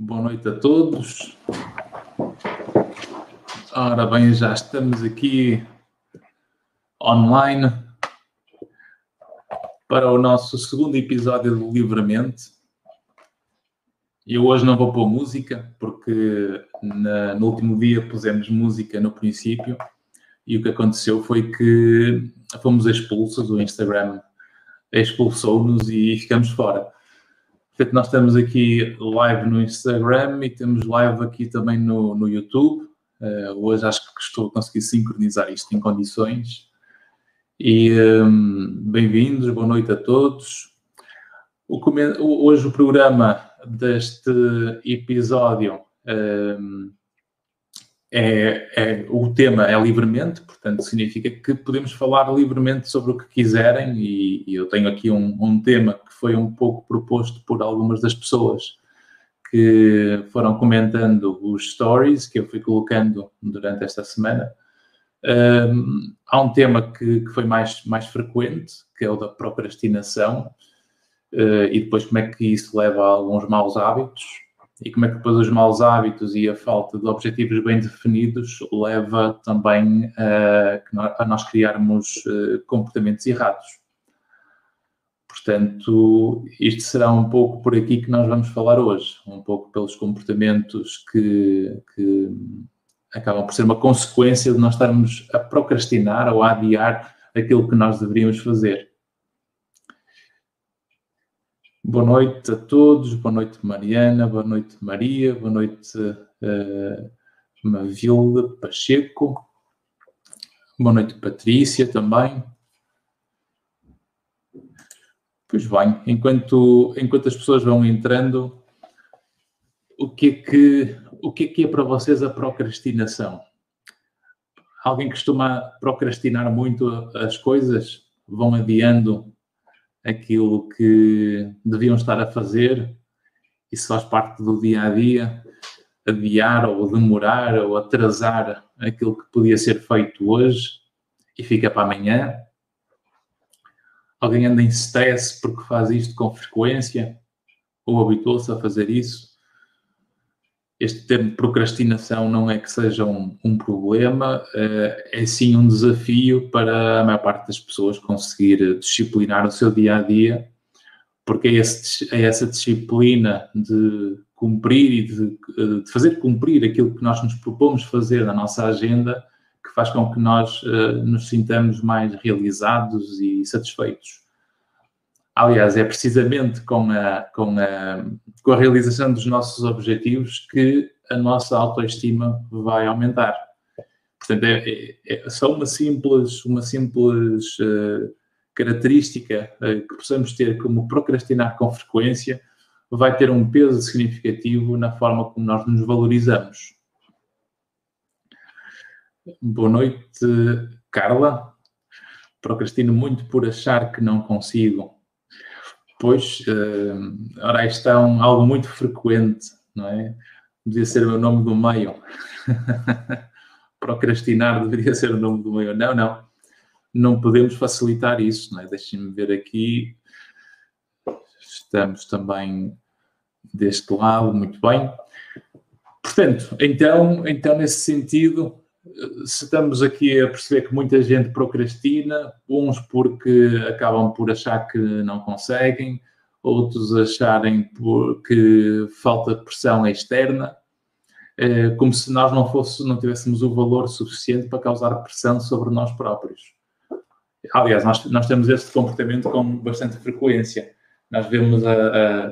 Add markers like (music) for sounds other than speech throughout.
Boa noite a todos. Ora bem, já estamos aqui online para o nosso segundo episódio do Livremente. Eu hoje não vou pôr música, porque na, no último dia pusemos música no princípio e o que aconteceu foi que fomos expulsos, o Instagram expulsou-nos e ficamos fora. Portanto, nós estamos aqui live no Instagram e temos live aqui também no, no YouTube. Uh, hoje acho que estou a conseguir sincronizar isto em condições. E um, bem-vindos, boa noite a todos. O, hoje o programa deste episódio um, é, é, o tema é livremente, portanto significa que podemos falar livremente sobre o que quiserem e, e eu tenho aqui um, um, tema que foi um pouco proposto por algumas das pessoas que foram comentando os stories que eu fui colocando durante esta semana. Um, há um tema que, que, foi mais, mais frequente, que é o da procrastinação, uh, e depois como é que isso leva a alguns maus hábitos e como é que depois os maus hábitos e a falta de objetivos bem definidos leva também a, a nós criarmos eh, comportamentos errados. Portanto, isto será um pouco por aqui que nós vamos falar hoje, um pouco pelos comportamentos que, que acabam por ser uma consequência de nós estarmos a procrastinar ou a adiar aquilo que nós deveríamos fazer. Boa noite a todos, boa noite Mariana, boa noite Maria, boa noite uh, Pacheco, boa noite Patrícia também. Pois bem, enquanto, enquanto as pessoas vão entrando, o que, é que, o que é que é para vocês a procrastinação? Alguém costuma procrastinar muito as coisas? Vão adiando aquilo que deviam estar a fazer, isso faz parte do dia a dia, adiar ou demorar ou atrasar aquilo que podia ser feito hoje e fica para amanhã. Alguém anda em stress porque faz isto com frequência ou habituou-se a fazer isso este termo procrastinação não é que seja um, um problema, uh, é sim um desafio para a maior parte das pessoas conseguir disciplinar o seu dia a dia, porque é, esse, é essa disciplina de cumprir e de, eh, de, fazer cumprir aquilo que nós nos propomos fazer na nossa agenda que faz com que nós uh, nos sintamos mais realizados e satisfeitos. Aliás, é precisamente com a, com, a, com a realização dos nossos objetivos que a nossa autoestima vai aumentar. Portanto, é, é, é só uma simples, uma simples uh, característica uh, que possamos ter como procrastinar com frequência vai ter um peso significativo na forma como nós nos valorizamos. Boa noite, Carla. Procrastino muito por achar que não consigo Pois, uh, ora, isto é um, algo muito frequente, não é? Devia ser o nome do meio. (laughs) Procrastinar deveria ser o nome do meio. Não, não. Não podemos facilitar isso, não é? Deixem-me ver aqui. Estamos também deste lado, muito bem. Portanto, então, então nesse sentido, se estamos aqui a perceber que muita gente procrastina, uns porque acabam por achar que não conseguem, outros acharem que falta pressão externa, eh, como se nós não, fosse, não tivéssemos o valor suficiente para causar pressão sobre nós próprios. Aliás, nós, nós temos este comportamento com bastante frequência. Nós vemos a, a,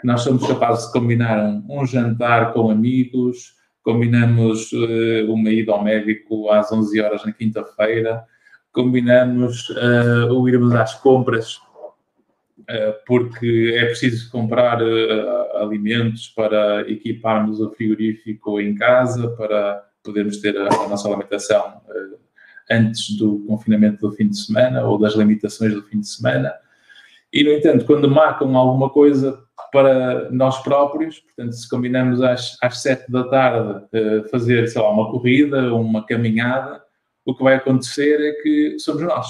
que nós somos capazes de combinar um jantar com amigos, combinamos uh, uma ida ao médico às 11 horas na quinta-feira, combinamos uh, o irmos às compras uh, porque é preciso comprar alimentos para equiparmos o frigorífico em casa, para podermos ter a, a nossa alimentação antes do confinamento do fim de semana ou das limitações do fim de semana. E, no entanto, quando marcam alguma coisa para nós próprios, portanto, se combinamos às, sete da tarde uh, fazer, sei lá, uma corrida, uma caminhada, o que vai acontecer é que somos nós.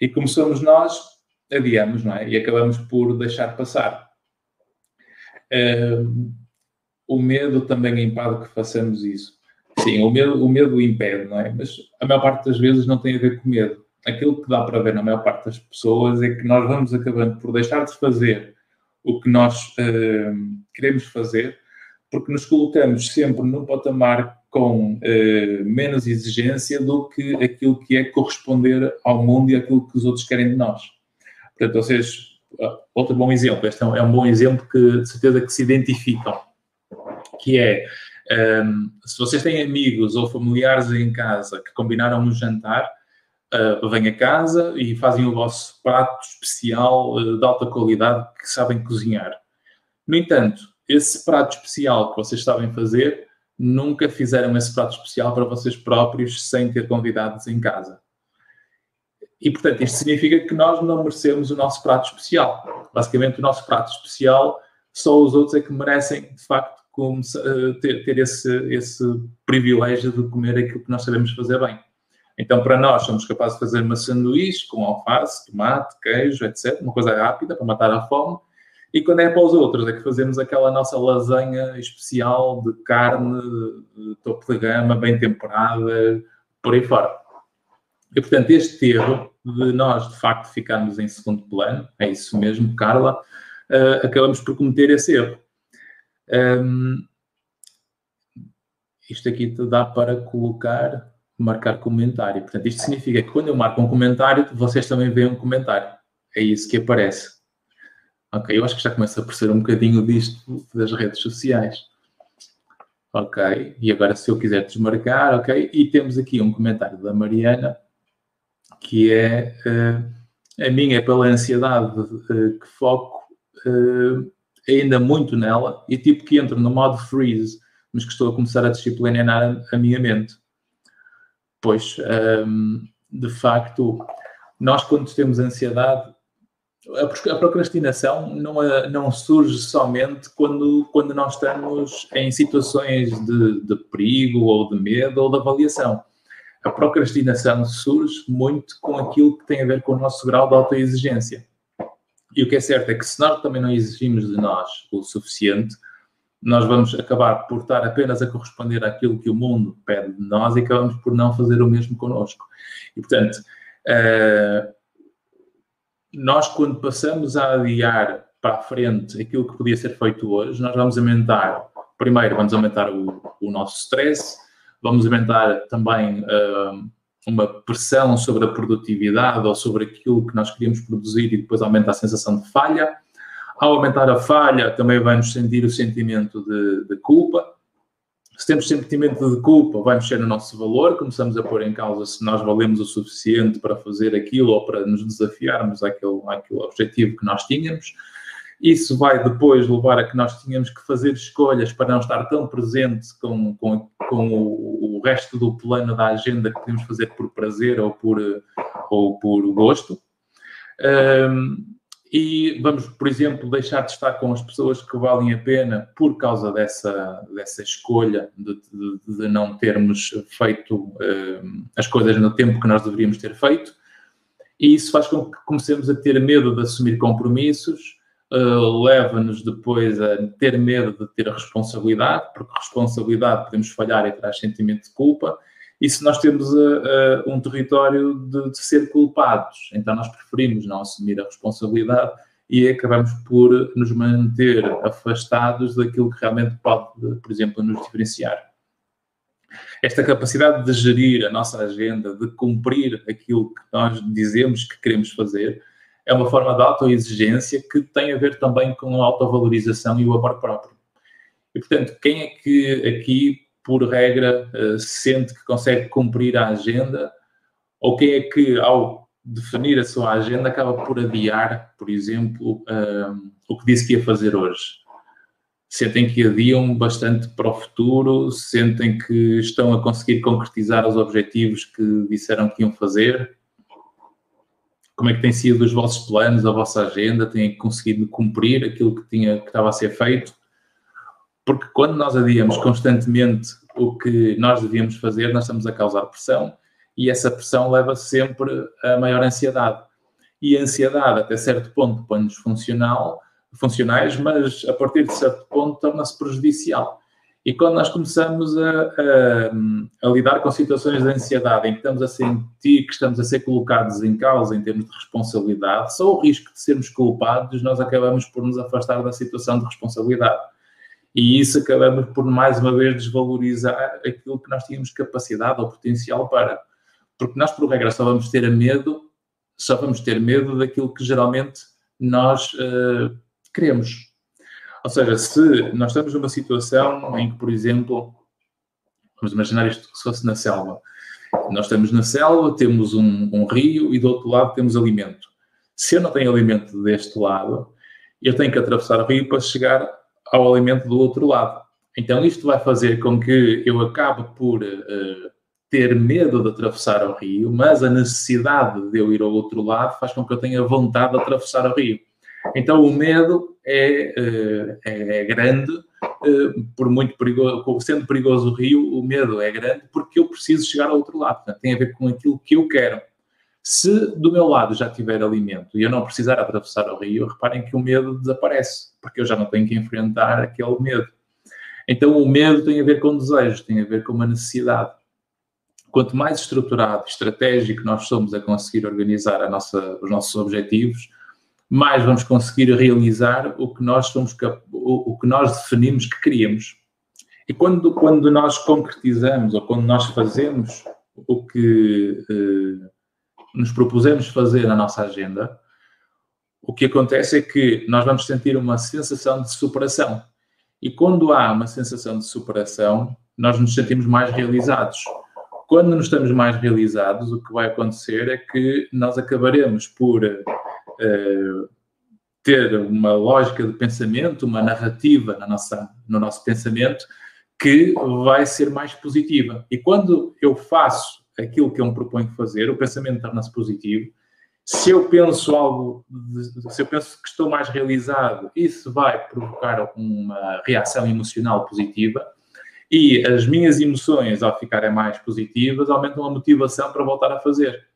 E como somos nós, adiamos, não é? E acabamos por deixar passar. Uh, o medo também impede que façamos isso. Sim, o medo, o medo impede, não é? Mas a maior parte das vezes não tem a ver com medo. Aquilo que dá para ver na maior parte das pessoas é que nós vamos acabando por deixar de fazer o que nós uh, queremos fazer, porque nos colocamos sempre num patamar com uh, menos exigência do que aquilo que é corresponder ao mundo e aquilo que os outros querem de nós. Portanto, vocês, outro bom exemplo, este é um, é um bom exemplo que de certeza que se identificam, que é um, se vocês têm amigos ou familiares em casa que combinaram um jantar, uh, vêm a casa e fazem o vosso prato especial uh, de alta qualidade que sabem cozinhar. No entanto, esse prato especial que vocês sabem fazer, nunca fizeram esse prato especial para vocês próprios sem ter convidados em casa. E, portanto, isto significa que nós não merecemos o nosso prato especial. Basicamente, o nosso prato especial, só os outros é que merecem, de facto, ter, ter esse, esse privilégio de comer aquilo que nós sabemos fazer bem. Então, para nós, somos capazes de fazer uma sanduíche com alface, tomate, queijo, etc. Uma coisa rápida para matar a fome. E quando é para os outros, é que fazemos aquela nossa lasanha especial de carne, de topo de gama, bem temperada, por aí fora. E, portanto, este erro de nós, de facto, ficarmos em segundo plano, é isso mesmo, Carla, uh, acabamos por cometer esse erro. Um, isto aqui dá para colocar, marcar comentário. Portanto, isto significa que quando eu marco um comentário, vocês também veem um comentário. É isso que aparece. Ok, eu acho que já começa a perceber um bocadinho disto das redes sociais. Ok, e agora se eu quiser desmarcar, ok, e temos aqui um comentário da Mariana, que é uh, a minha é pela ansiedade uh, que foco uh, ainda muito nela e tipo que entro no modo freeze, mas que estou a começar a disciplinar a minha mente. Pois, um, de facto, nós quando temos ansiedade, a procrastinação não, não surge somente quando, quando nós estamos em situações de, de perigo ou de medo ou de avaliação. A procrastinação surge muito com aquilo que tem a ver com o nosso grau de autoexigência. E o que é certo é que se nós também não exigimos de nós o suficiente, nós vamos acabar por estar apenas a corresponder àquilo que o mundo pede de nós e acabamos por não fazer o mesmo connosco. E, portanto, uh, nós quando passamos a adiar para a frente aquilo que podia ser feito hoje, nós vamos aumentar, primeiro vamos aumentar o, o nosso stress, vamos aumentar também uh, uma pressão sobre a produtividade ou sobre aquilo que nós queríamos produzir e depois aumenta a sensação de falha. Ao aumentar a falha, também vamos sentir o sentimento de, de culpa. Se temos sentimento de culpa, vai mexer no nosso valor, começamos a pôr em causa se nós valemos o suficiente para fazer aquilo ou para nos desafiarmos àquele, àquele objetivo que nós tínhamos. Isso vai depois levar a que nós tínhamos que fazer escolhas para não estar tão presente com, com, com o, o, resto do plano da agenda que podemos fazer por prazer ou por, ou por gosto. Um, e vamos, por exemplo, deixar de estar com as pessoas que valem a pena por causa dessa, dessa escolha de, de, de não termos feito um, as coisas no tempo que nós deveríamos ter feito. E isso faz com que comecemos a ter medo de assumir compromissos, uh, leva-nos depois a ter medo de ter a responsabilidade, porque responsabilidade podemos falhar e traz sentimento de culpa. E se nós temos uh, uh, um território de, de, ser culpados, então nós preferimos não assumir a responsabilidade e acabamos por nos manter afastados daquilo que realmente pode, por exemplo, nos diferenciar. Esta capacidade de gerir a nossa agenda, de cumprir aquilo que nós dizemos que queremos fazer, é uma forma de autoexigência que tem a ver também com a autovalorização e o amor próprio. E, portanto, quem é que aqui, por regra, eh, sente que consegue cumprir a agenda? Ou quem é que, ao definir a sua agenda, acaba por adiar, por exemplo, um, eh, o que disse que ia fazer hoje? Sentem que adiam bastante para o futuro? Sentem que estão a conseguir concretizar os objetivos que disseram que iam fazer? como é que têm sido os vossos planos, a vossa agenda, têm conseguido cumprir aquilo que, tinha, que estava a ser feito? Porque quando nós adiamos constantemente o que nós devíamos fazer, nós estamos a causar pressão e essa pressão leva sempre a maior ansiedade. E a ansiedade, até certo ponto, põe-nos funcional, funcionais, mas a partir de certo ponto torna-se prejudicial. E quando nós começamos a, a, a, lidar com situações de ansiedade em que estamos a sentir que estamos a ser colocados em causa em termos de responsabilidade, só o risco de sermos culpados, nós acabamos por nos afastar da situação de responsabilidade. E isso acabamos por, mais uma vez, desvalorizar aquilo que nós tínhamos capacidade ou potencial para. Porque nós, por regra, só vamos ter medo, só vamos ter medo daquilo que geralmente nós uh, queremos ou seja, se nós estamos numa situação em que, por exemplo, vamos imaginar isto se fosse na selva. Nós estamos na selva, temos um, um, rio e do outro lado temos alimento. Se eu não tenho alimento deste lado, eu tenho que atravessar o rio para chegar ao alimento do outro lado. Então isto vai fazer com que eu acabe por uh, ter medo de atravessar o rio, mas a necessidade de eu ir ao outro lado faz com que eu tenha vontade de atravessar o rio. Então o medo é, eh, é, grande, eh, por muito perigoso, sendo perigoso o rio, o medo é grande porque eu preciso chegar ao outro lado. Portanto, tem a ver com aquilo que eu quero. Se do meu lado já tiver alimento e eu não precisar atravessar o rio, reparem que o medo desaparece, porque eu já não tenho que enfrentar aquele medo. Então, o medo tem a ver com desejo, tem a ver com uma necessidade. Quanto mais estruturado, estratégico nós somos a conseguir organizar nossa, os nossos objetivos, mais vamos conseguir realizar o que nós somos o, o que nós definimos que queríamos. E quando, quando nós concretizamos ou quando nós fazemos o que eh, nos propusemos fazer na nossa agenda, o que acontece é que nós vamos sentir uma sensação de superação. E quando há uma sensação de superação, nós nos sentimos mais realizados. Quando nos estamos mais realizados, o que vai acontecer é que nós acabaremos por uh, ter uma lógica de pensamento, uma narrativa na nossa, no nosso pensamento que vai ser mais positiva. E quando eu faço aquilo que eu me proponho fazer, o pensamento torna-se positivo. Se eu penso algo, se eu penso que estou mais realizado, isso vai provocar uma reação emocional positiva. E as minhas emoções, ao ficarem mais positivas, aumentam a motivação para voltar a fazer.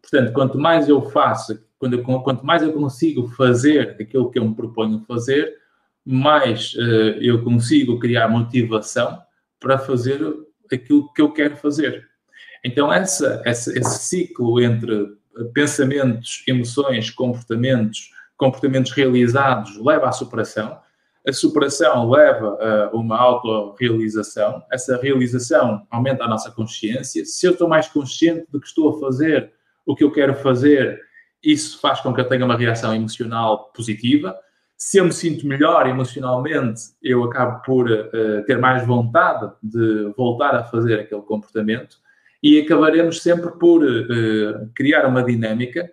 Portanto, quanto mais eu faço quando quanto mais eu consigo fazer aquilo que eu me proponho fazer, mais uh, eu consigo criar motivação para fazer aquilo que eu quero fazer. Então, essa, essa, esse ciclo entre pensamentos, emoções, comportamentos, comportamentos realizados leva à superação. A superação leva a uma autorrealização. Essa realização aumenta a nossa consciência. Se eu estou mais consciente de que estou a fazer o que eu quero fazer isso faz com que eu tenha uma reação emocional positiva. Se eu me sinto melhor emocionalmente, eu acabo por uh, ter mais vontade de voltar a fazer aquele comportamento e acabaremos sempre por uh, criar uma dinâmica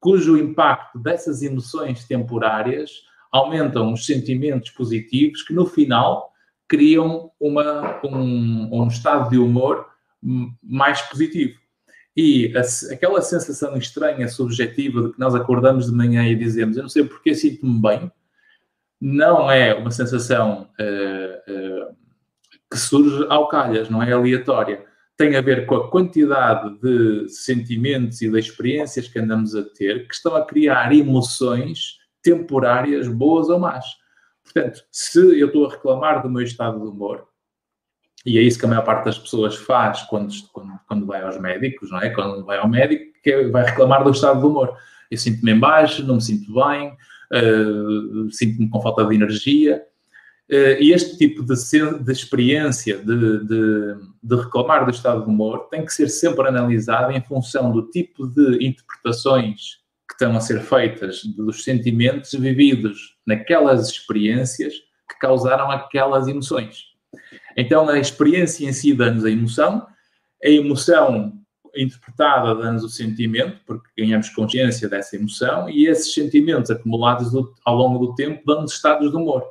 cujo impacto dessas emoções temporárias aumentam os sentimentos positivos que no final criam uma, um, um estado de humor mais positivo. E a, aquela sensação estranha, subjetiva, de que nós acordamos de manhã e dizemos eu não sei porque sinto-me bem, não é uma sensação uh, uh, que surge ao calhas, não é aleatória. Tem a ver com a quantidade de sentimentos e de experiências que andamos a ter que estão a criar emoções temporárias, boas ou más. Portanto, se eu estou a reclamar do meu estado de humor, e é isso que a maior parte das pessoas faz quando, quando, quando vai aos médicos, não é? Quando vai ao médico, que é, vai reclamar do estado do humor. Eu sinto-me em baixo, não me sinto bem, uh, sinto-me com falta de energia. Uh, e este tipo de, de experiência de, de, de, reclamar do estado do humor tem que ser sempre analisado em função do tipo de interpretações que estão a ser feitas dos sentimentos vividos naquelas experiências que causaram aquelas emoções. Então, a experiência em si dá-nos a emoção, a emoção interpretada dá-nos o sentimento, porque ganhamos consciência dessa emoção, e esses sentimentos acumulados do, ao longo do tempo dão-nos estados de humor.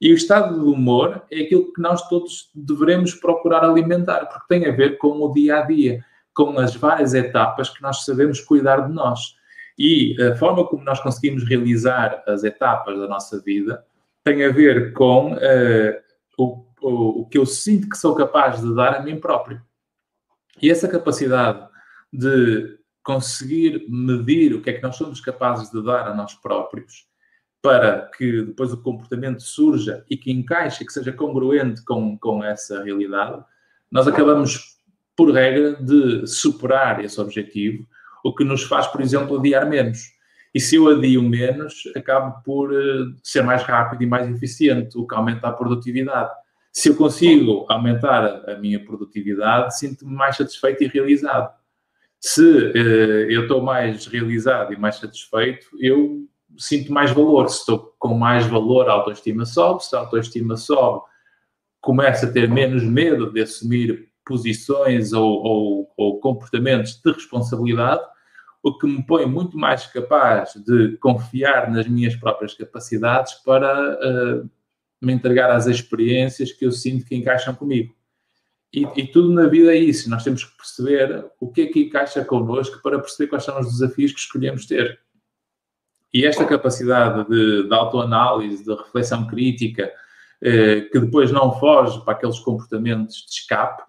E o estado de humor é aquilo que nós todos devemos procurar alimentar, porque tem a ver com o dia a dia, com as várias etapas que nós sabemos cuidar de nós. E a forma como nós conseguimos realizar as etapas da nossa vida tem a ver com uh, o o, o que eu sinto que sou capaz de dar a mim próprio. E essa capacidade de conseguir medir o que é que nós somos capazes de dar a nós próprios para que depois o comportamento surja e que encaixe, que seja congruente com, com essa realidade, nós acabamos, por regra, de superar esse objetivo, o que nos faz, por exemplo, adiar menos. E se eu adio menos, acabo por uh, ser mais rápido e mais eficiente, o que aumenta a produtividade. Se eu consigo aumentar a minha produtividade, sinto-me mais satisfeito e realizado. Se uh, eu estou mais realizado e mais satisfeito, eu sinto mais valor. Se estou com mais valor, a autoestima sobe. Se a autoestima sobe, começo a ter menos medo de assumir posições ou, ou, ou comportamentos de responsabilidade, o que me põe muito mais capaz de confiar nas minhas próprias capacidades para uh, me entregar às experiências que eu sinto que encaixam comigo. E, e, tudo na vida é isso. Nós temos que perceber o que é que encaixa connosco para perceber quais são os desafios que escolhemos ter. E esta capacidade de, de autoanálise, de reflexão crítica, eh, que depois não foge para aqueles comportamentos de escape,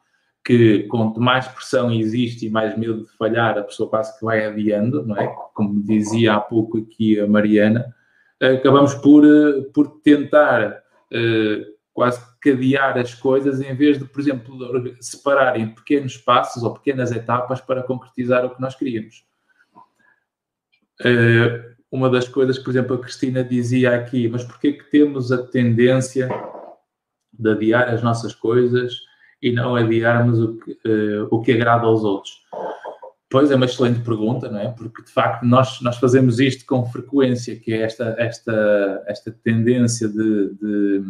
que quanto mais pressão existe e mais medo de falhar, a pessoa quase que vai adiando, não é? Como dizia há pouco aqui a Mariana, acabamos por, eh, por tentar eh, quase cadear as coisas em vez de, por exemplo, separar em pequenos passos ou pequenas etapas para concretizar o que nós queríamos. Uh, uma das coisas que, por exemplo, a Cristina dizia aqui, mas porquê que temos a tendência de adiar as nossas coisas e não adiarmos o que, uh, o que agrada aos outros? Pois é uma excelente pergunta, não é? Porque de facto nós, nós fazemos isto com frequência, que é esta, esta, esta tendência de, de,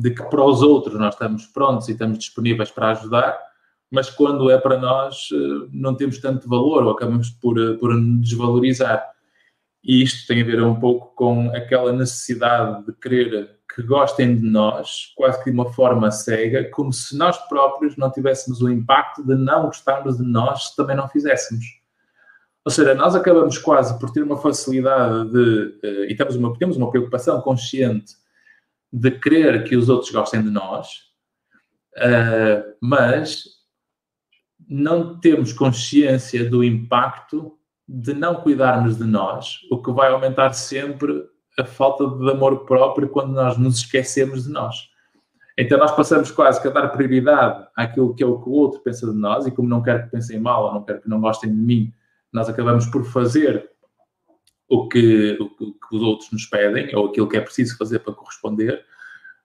de que para os outros nós estamos prontos e estamos disponíveis para ajudar, mas quando é para nós eh, não temos tanto valor ou acabamos por, eh, por desvalorizar. E isto tem a ver um pouco com aquela necessidade de querer que gostem de nós, quase que de uma forma cega, como se nós próprios não tivéssemos o impacto de não gostarmos de nós se também não fizéssemos. Ou seja, nós acabamos quase por ter uma facilidade de, eh, e temos uma, temos uma preocupação consciente de querer que os outros gostem de nós, uh, mas não temos consciência do impacto de não cuidarmos de nós, o que vai aumentar sempre a falta de amor próprio quando nós nos esquecemos de nós. Então nós passamos quase a dar prioridade àquilo que é o que o outro pensa de nós e como não quero que pensem mal ou não quero que não gostem de mim, nós acabamos por fazer o que, o que os outros nos pedem ou aquilo que é preciso fazer para corresponder.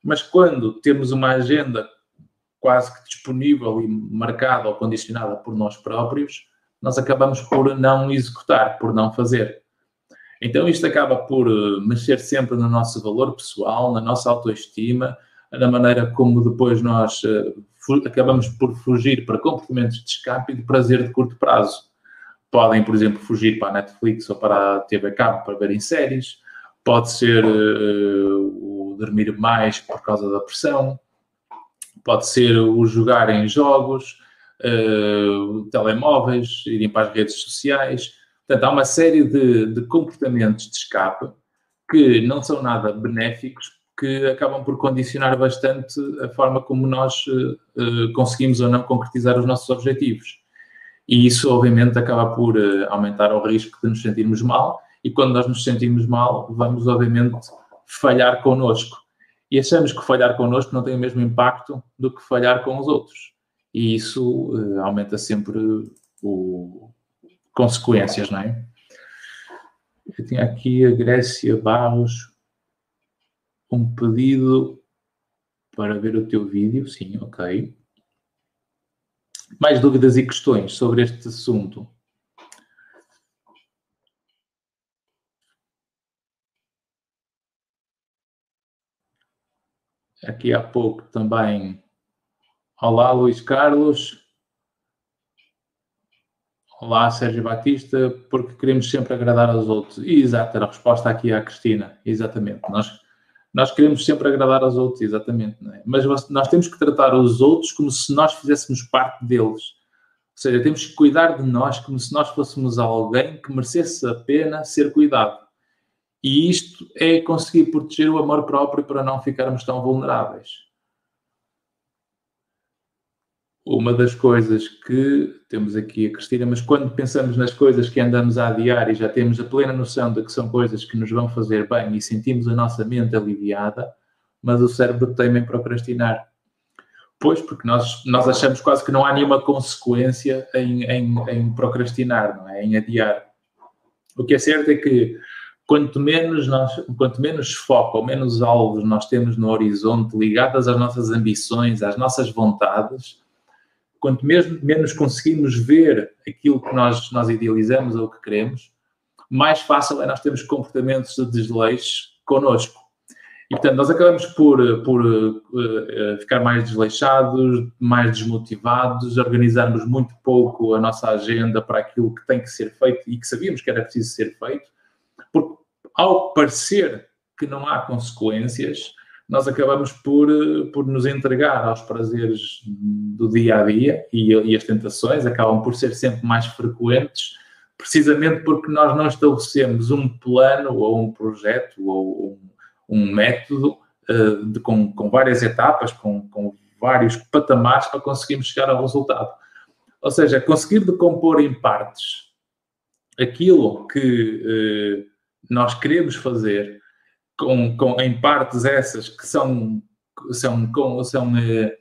Mas quando temos uma agenda quase que disponível e marcada ou condicionada por nós próprios, nós acabamos por não executar, por não fazer. Então isto acaba por eh, mexer sempre no nosso valor pessoal, na nossa autoestima, na maneira como depois nós uh, acabamos por fugir para comportamentos de escape e de prazer de curto prazo. Podem, por exemplo, fugir para a Netflix ou para a TV Cabo para verem séries, pode ser uh, o dormir mais por causa da pressão, pode ser o jogar em jogos, uh, telemóveis, irem para as redes sociais. Portanto, há uma série de, de comportamentos de escape que não são nada benéficos, que acabam por condicionar bastante a forma como nós uh, conseguimos ou não concretizar os nossos objetivos. E isso, obviamente, acaba por uh, aumentar o risco de nos sentirmos mal, e quando nós nos sentimos mal, vamos, obviamente, falhar connosco. E achamos que falhar connosco não tem o mesmo impacto do que falhar com os outros e isso uh, aumenta sempre o consequências, não é? Eu tinha aqui a Grécia Barros um pedido para ver o teu vídeo, sim, ok. Mais dúvidas e questões sobre este assunto? Aqui há pouco também Olá, Luís Carlos. Olá, Sérgio Batista, porque queremos sempre agradar aos outros. Exato, era a resposta aqui à Cristina. Exatamente. Nós, nós queremos sempre agradar aos outros, exatamente. É? Mas nós temos que tratar os outros como se nós fizéssemos parte deles. Ou seja, temos que cuidar de nós como se nós fôssemos alguém que merecesse a pena ser cuidado. E isto é conseguir proteger o amor próprio para não ficarmos tão vulneráveis. Uma das coisas que temos aqui a Cristina, mas quando pensamos nas coisas que andamos a adiar e já temos a plena noção de que são coisas que nos vão fazer bem e sentimos a nossa mente aliviada, mas o cérebro teima em procrastinar. Pois, porque nós, nós achamos quase que não há nenhuma consequência em, em, em procrastinar, não é? em adiar. O que é certo é que quanto menos, nós, quanto menos foco ou menos alvos nós temos no horizonte ligadas às nossas ambições, às nossas vontades, quanto mesmo, menos conseguimos ver aquilo que nós, nós idealizamos ou que queremos, mais fácil é nós termos comportamentos de desleixo connosco. E, portanto, nós acabamos por, por uh, ficar mais desleixados, mais desmotivados, organizarmos muito pouco a nossa agenda para aquilo que tem que ser feito e que sabíamos que era preciso ser feito, porque ao parecer que não há consequências, nós acabamos por, por nos entregar aos prazeres do dia a dia e, e as tentações acabam por ser sempre mais frequentes, precisamente porque nós não estabelecemos um plano ou um projeto ou um um método uh, de, com, com, várias etapas, com, com, vários patamares para conseguirmos chegar ao resultado. Ou seja, conseguir decompor em partes aquilo que uh, nós queremos fazer, com, com, em partes essas que são, são, com, são uh,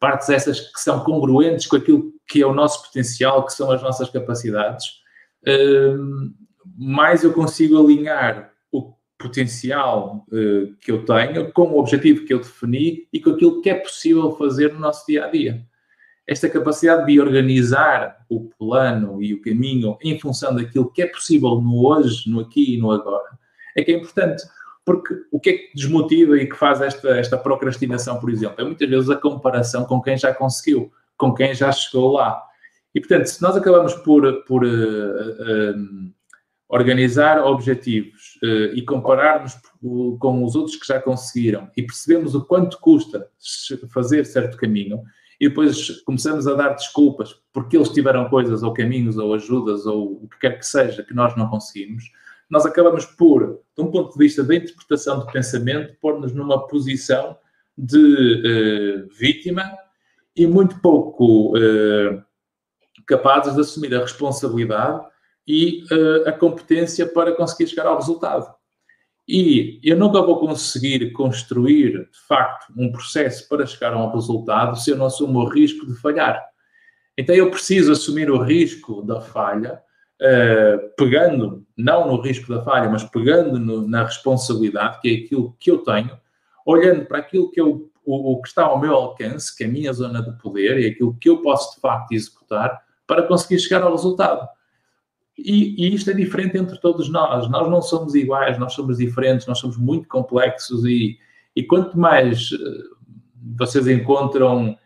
partes essas que são congruentes com aquilo que é o nosso potencial, que são as nossas capacidades, mais eu consigo alinhar potencial uh, que eu tenho, com o objetivo que eu defini e com aquilo que é possível fazer no nosso dia a dia. Esta capacidade de organizar o plano e o caminho em função daquilo que é possível no hoje, no aqui e no agora, é que é importante. Porque o que é que desmotiva e que faz esta, esta procrastinação, por exemplo? É muitas vezes a comparação com quem já conseguiu, com quem já chegou lá. E, portanto, se nós acabamos por, por uh, uh, organizar objetivos uh, e compararmos com os outros que já conseguiram e percebemos o quanto custa fazer certo caminho e depois começamos a dar desculpas porque eles tiveram coisas ou caminhos ou ajudas ou o que quer que seja que nós não conseguimos, nós acabamos por, de um ponto de vista da interpretação do pensamento, pôr-nos numa posição de uh, vítima e muito pouco uh, capazes de assumir a responsabilidade e uh, a competência para conseguir chegar ao resultado. E eu nunca vou conseguir construir, de facto, um processo para chegar a um resultado se eu não assumo o risco de falhar. Então eu preciso assumir o risco da falha, uh, pegando, não no risco da falha, mas pegando no, na responsabilidade, que é aquilo que eu tenho, olhando para aquilo que eu, o, o que está ao meu alcance, que é a minha zona de poder e aquilo que eu posso de facto executar para conseguir chegar ao resultado. E, e, isto é diferente entre todos nós. Nós não somos iguais, nós somos diferentes, nós somos muito complexos e, e quanto mais uh, vocês encontram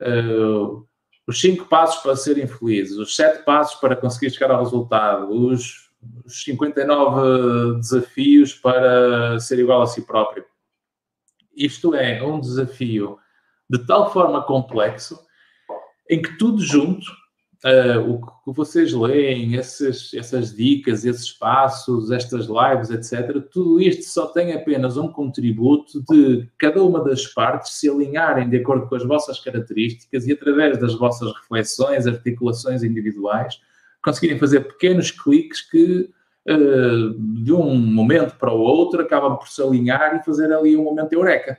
uh, os cinco passos para serem felizes, os sete passos para conseguir chegar ao resultado, os, os 59 desafios para ser igual a si próprio. Isto é um desafio de tal forma complexo em que tudo junto uh, o que vocês leem, essas, essas dicas, esses passos, estas lives, etc., tudo isto só tem apenas um contributo de cada uma das partes se alinharem de acordo com as vossas características e através das vossas reflexões, articulações individuais, conseguirem fazer pequenos cliques que Uh, de um momento para o outro, acabam por se alinhar e fazer ali um momento eureka.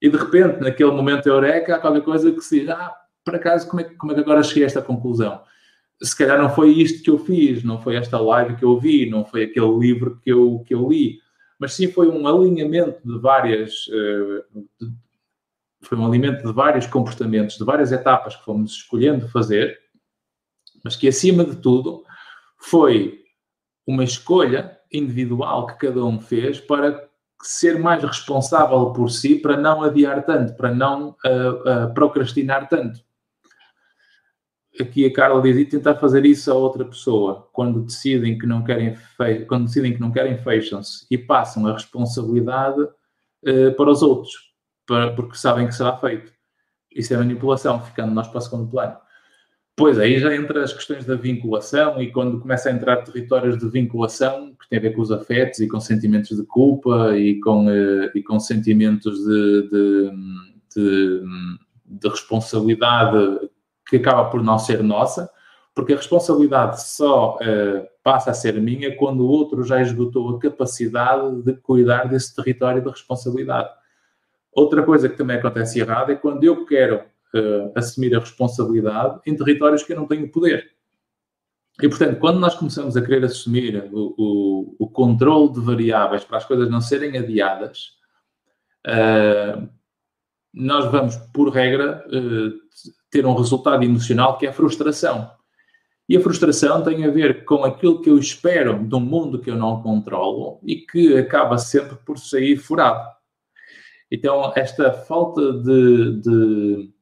E de repente, naquele momento eureka, há qualquer coisa que se diz: ah, por acaso, como é, como é que agora cheguei a esta conclusão? Se calhar não foi isto que eu fiz, não foi esta live que eu vi, não foi aquele livro que eu, que eu li, mas sim foi um alinhamento de várias. De, foi um alinhamento de vários comportamentos, de várias etapas que fomos escolhendo fazer, mas que acima de tudo foi uma escolha individual que cada um fez para ser mais responsável por si, para não adiar tanto, para não uh, uh, procrastinar tanto aqui a Carla diz, e tentar fazer isso a outra pessoa, quando decidem que não querem, quando decidem que não querem, fecham-se e passam a responsabilidade uh, para os outros, para, porque sabem que será feito. Isso é manipulação, ficando nós para o segundo plano. Pois aí já entra as questões da vinculação e quando começa a entrar territórios de vinculação, que tem a ver com os afetos e com sentimentos de culpa e com, uh, e com sentimentos de, de, de, de responsabilidade que acaba por não ser nossa, porque a responsabilidade só uh, passa a ser minha quando o outro já esgotou a capacidade de cuidar desse território de responsabilidade. Outra coisa que também acontece errada é quando eu quero uh, assumir a responsabilidade em territórios que eu não tenho poder. E, portanto, quando nós começamos a querer assumir o, o, o controle de variáveis para as coisas não serem adiadas, uh, nós vamos, por regra, uh, ter um resultado emocional que é a frustração. E a frustração tem a ver com aquilo que eu espero de um mundo que eu não controlo e que acaba sempre por sair furado. Então, esta falta de, de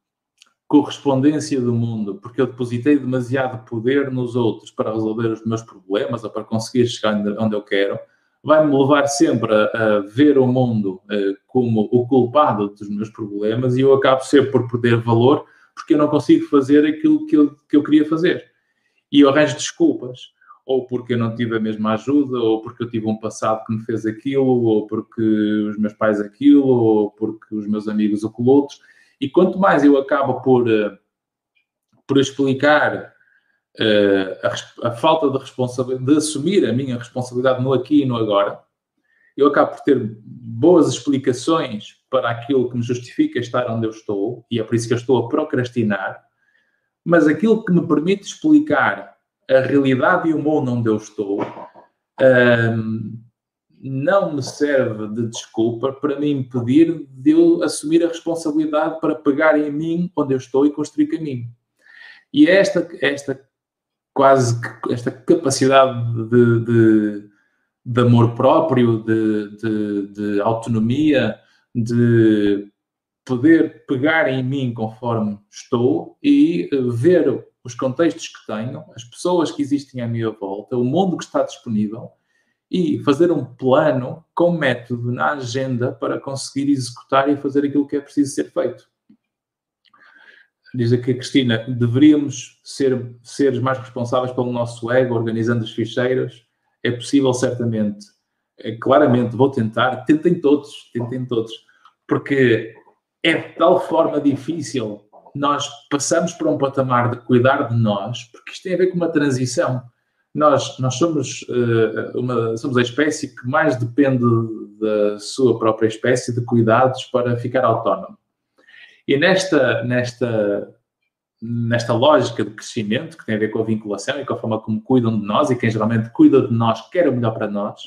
correspondência do mundo, porque eu depositei demasiado poder nos outros para resolver os meus problemas ou para conseguir chegar onde eu quero, vai-me levar sempre a, a, ver o mundo uh, como o culpado dos meus problemas e eu acabo sempre por perder valor porque eu não consigo fazer aquilo que eu, que eu queria fazer. E eu arranjo desculpas, ou porque eu não tive a mesma ajuda, ou porque eu tive um passado que me fez aquilo, ou porque os meus pais aquilo, ou porque os meus amigos aquilo outros. E quanto mais eu acabo por, uh, por explicar a, a, falta de responsabilidade, de assumir a minha responsabilidade no aqui e no agora, eu acabo por ter boas explicações para aquilo que me justifica estar onde eu estou, e é por isso que eu estou a procrastinar, mas aquilo que me permite explicar a realidade e o mundo onde eu estou um, não me serve de desculpa para me impedir de eu assumir a responsabilidade para pegar em mim onde eu estou e construir caminho. E é esta, esta quase esta capacidade de, de, de amor próprio, de, de, de autonomia, de poder pegar em mim conforme estou e eh, ver os contextos que tenho, as pessoas que existem à minha volta, o mundo que está disponível e fazer um plano com método na agenda para conseguir executar e fazer aquilo que é preciso ser feito. Diz aqui a Cristina, deveríamos ser seres mais responsáveis pelo nosso ego, organizando os ficheiros. É possível, certamente. É, claramente, vou tentar. Tentem todos, tentem todos. Porque é de tal forma difícil nós passamos para um patamar de cuidar de nós, porque isto tem a ver com uma transição. Nós, nós somos, uh, uma, somos a espécie que mais depende da sua própria espécie de cuidados para ficar autónomo. E nesta, nesta, nesta lógica de crescimento, que tem a ver com a vinculação e com a forma como cuidam de nós, e quem geralmente cuida de nós quer o melhor para nós,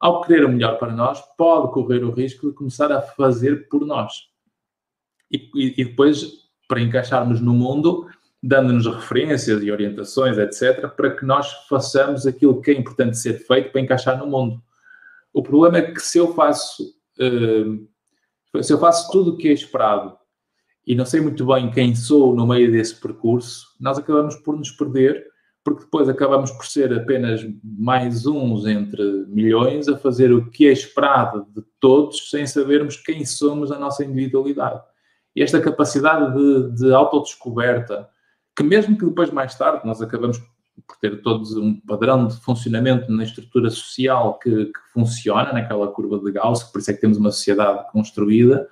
ao querer o melhor para nós, pode correr o risco de começar a fazer por nós e, e, depois para encaixarmos no mundo, dando-nos referências e orientações, etc., para que nós façamos aquilo que é importante ser feito para encaixar no mundo. O problema é que se eu faço, uh, se eu faço tudo o que é esperado e não sei muito bem quem sou no meio desse percurso, nós acabamos por nos perder, porque depois acabamos por ser apenas mais uns entre milhões a fazer o que é esperado de todos, sem sabermos quem somos na nossa individualidade. E esta capacidade de, de autodescoberta, que mesmo que depois, mais tarde, nós acabamos por ter todos um padrão de funcionamento na estrutura social que, que funciona naquela curva de Gauss, por isso é que temos uma sociedade construída,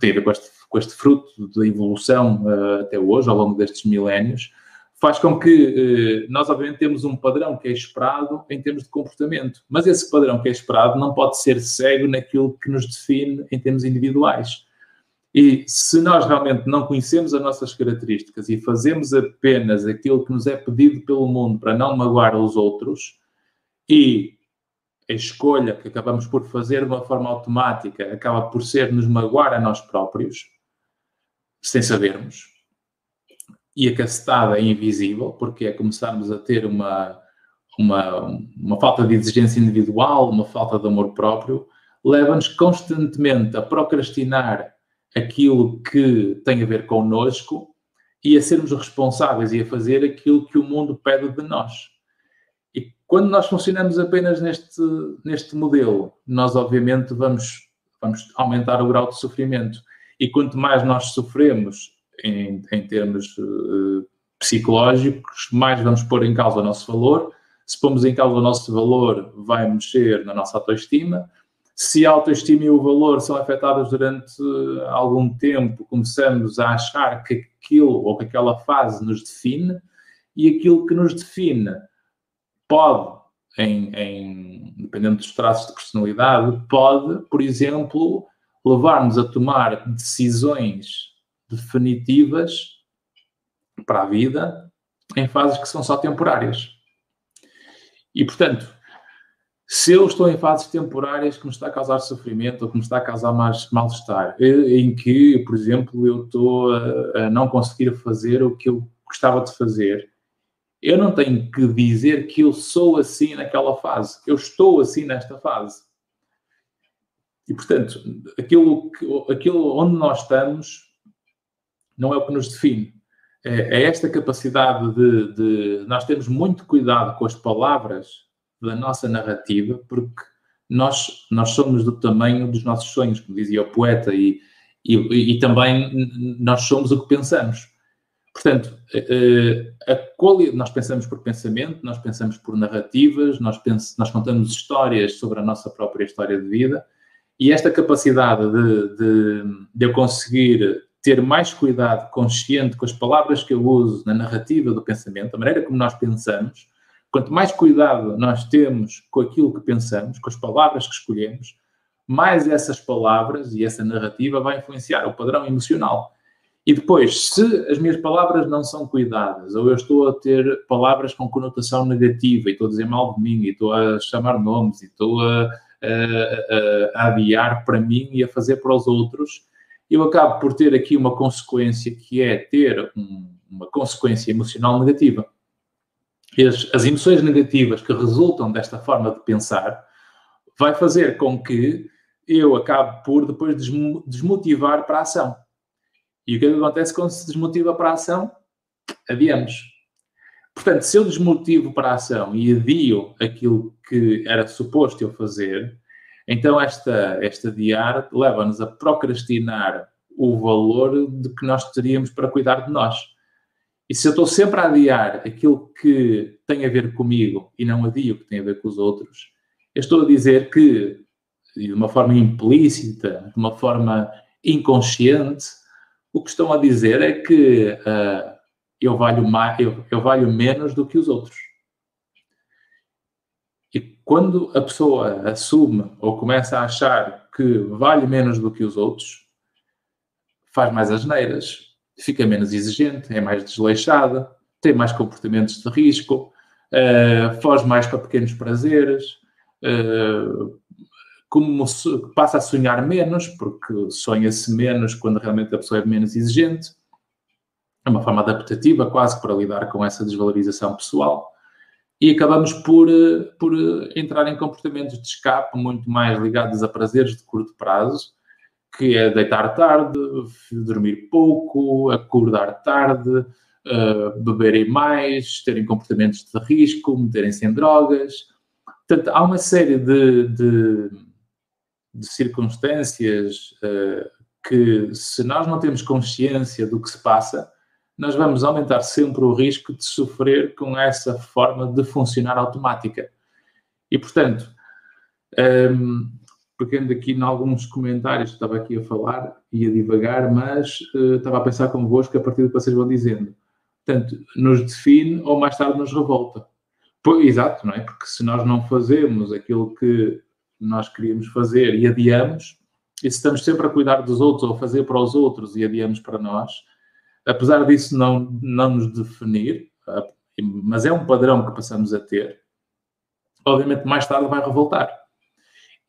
tem a ver com este, com este fruto da evolução uh, até hoje, ao longo destes milénios, faz com que uh, nós, obviamente, temos um padrão que é esperado em termos de comportamento, mas esse padrão que é esperado não pode ser cego naquilo que nos define em termos individuais. E se nós realmente não conhecemos as nossas características e fazemos apenas aquilo que nos é pedido pelo mundo para não magoar os outros, e a escolha que acabamos por fazer de uma forma automática acaba por ser nos magoar a nós próprios, sem sabermos, e a cacetada é invisível, porque é começarmos a ter uma, uma, uma falta de exigência individual, uma falta de amor próprio, leva-nos constantemente a procrastinar aquilo que tem a ver connosco e a sermos responsáveis e a fazer aquilo que o mundo pede de nós. Quando nós funcionamos apenas neste, neste modelo, nós obviamente vamos, vamos aumentar o grau de sofrimento. E quanto mais nós sofremos em, em termos uh, psicológicos, mais vamos pôr em causa o nosso valor. Se pomos em causa o nosso valor, vai mexer na nossa autoestima Se a autoestima e o valor são afetados durante algum tempo, começamos a achar que aquilo ou que aquela fase nos define e aquilo que nos define pode, em, em, dependendo dos traços de personalidade, pode, por exemplo, levar-nos a tomar decisões definitivas para a vida em fases que são só temporárias. E, portanto, se eu estou em fases temporárias que me está a causar sofrimento ou que me está a causar mais mal-estar, em que, por exemplo, eu estou a, a não conseguir fazer o que eu gostava de fazer, eu não tenho que dizer que eu sou assim naquela fase. Eu estou assim nesta fase. E, portanto, aquilo, aquilo onde nós estamos não é o que nos define. É, é esta capacidade de, de. Nós temos muito cuidado com as palavras da nossa narrativa, porque nós, nós somos do tamanho dos nossos sonhos, como dizia o poeta, e, e, e também nós somos o que pensamos. Portanto, eh, a qualidade, nós pensamos por pensamento, nós pensamos por narrativas, nós, pens, nós contamos histórias sobre a nossa própria história de vida, e esta capacidade de, de, de eu conseguir ter mais cuidado consciente com as palavras que eu uso na narrativa do pensamento, a maneira como nós pensamos, Quanto mais cuidado nós temos com aquilo que pensamos, com as palavras que escolhemos, mais essas palavras e essa narrativa vai influenciar o padrão emocional. E depois, se as minhas palavras não são cuidadas, ou eu estou a ter palavras com conotação negativa, e estou a dizer mal de mim, e estou a chamar nomes, e estou a, a, a, adiar para mim e a fazer para os outros, eu acabo por ter aqui uma consequência que é ter um, uma consequência emocional negativa as, as emoções negativas que resultam desta forma de pensar vai fazer com que eu acabe por depois desmotivar para a ação. E o que, acontece quando se desmotiva para a ação? Adiamos. Portanto, se eu desmotivo para a ação e adio aquilo que era suposto eu fazer, então esta, esta adiar leva-nos a procrastinar o valor de que nós teríamos para cuidar de nós. E se eu estou sempre a adiar aquilo que tem a ver comigo e não adio o que tem a ver com os outros, eu estou a dizer que, de uma forma implícita, de uma forma inconsciente, o que estão a dizer é que uh, eu, valho mais, eu, eu valho menos do que os outros. E quando a pessoa assume ou começa a achar que vale menos do que os outros, faz mais asneiras, fica menos exigente, é mais desleixada, tem mais comportamentos de risco, uh, foge mais para pequenos prazeres, uh, como passa a sonhar menos, porque sonha-se menos quando realmente a pessoa é menos exigente. É uma forma adaptativa, quase, para lidar com essa desvalorização pessoal. E acabamos por, eh, por entrar em comportamentos de escape muito mais ligados a prazeres de curto prazo, que é deitar tarde, dormir pouco, acordar tarde, uh, beberem mais, terem comportamentos de risco, meterem-se em drogas. Portanto, há uma série de, de, de circunstâncias uh, que, se nós não temos consciência do que se passa, nós vamos aumentar sempre o risco de sofrer com essa forma de funcionar automática. E, portanto, um, ehm, pegando aqui em alguns comentários estava aqui a falar e a divagar, mas uh, estava a pensar convosco a partir do que vocês vão dizendo. Portanto, nos define ou mais tarde nos revolta. Pois, exato, não é? Porque se nós não fazemos aquilo que nós queríamos fazer e adiamos, e se estamos sempre a cuidar dos outros ou a fazer para os outros e adiamos para nós, apesar disso não, não nos definir, mas é um padrão que passamos a ter, obviamente mais tarde vai revoltar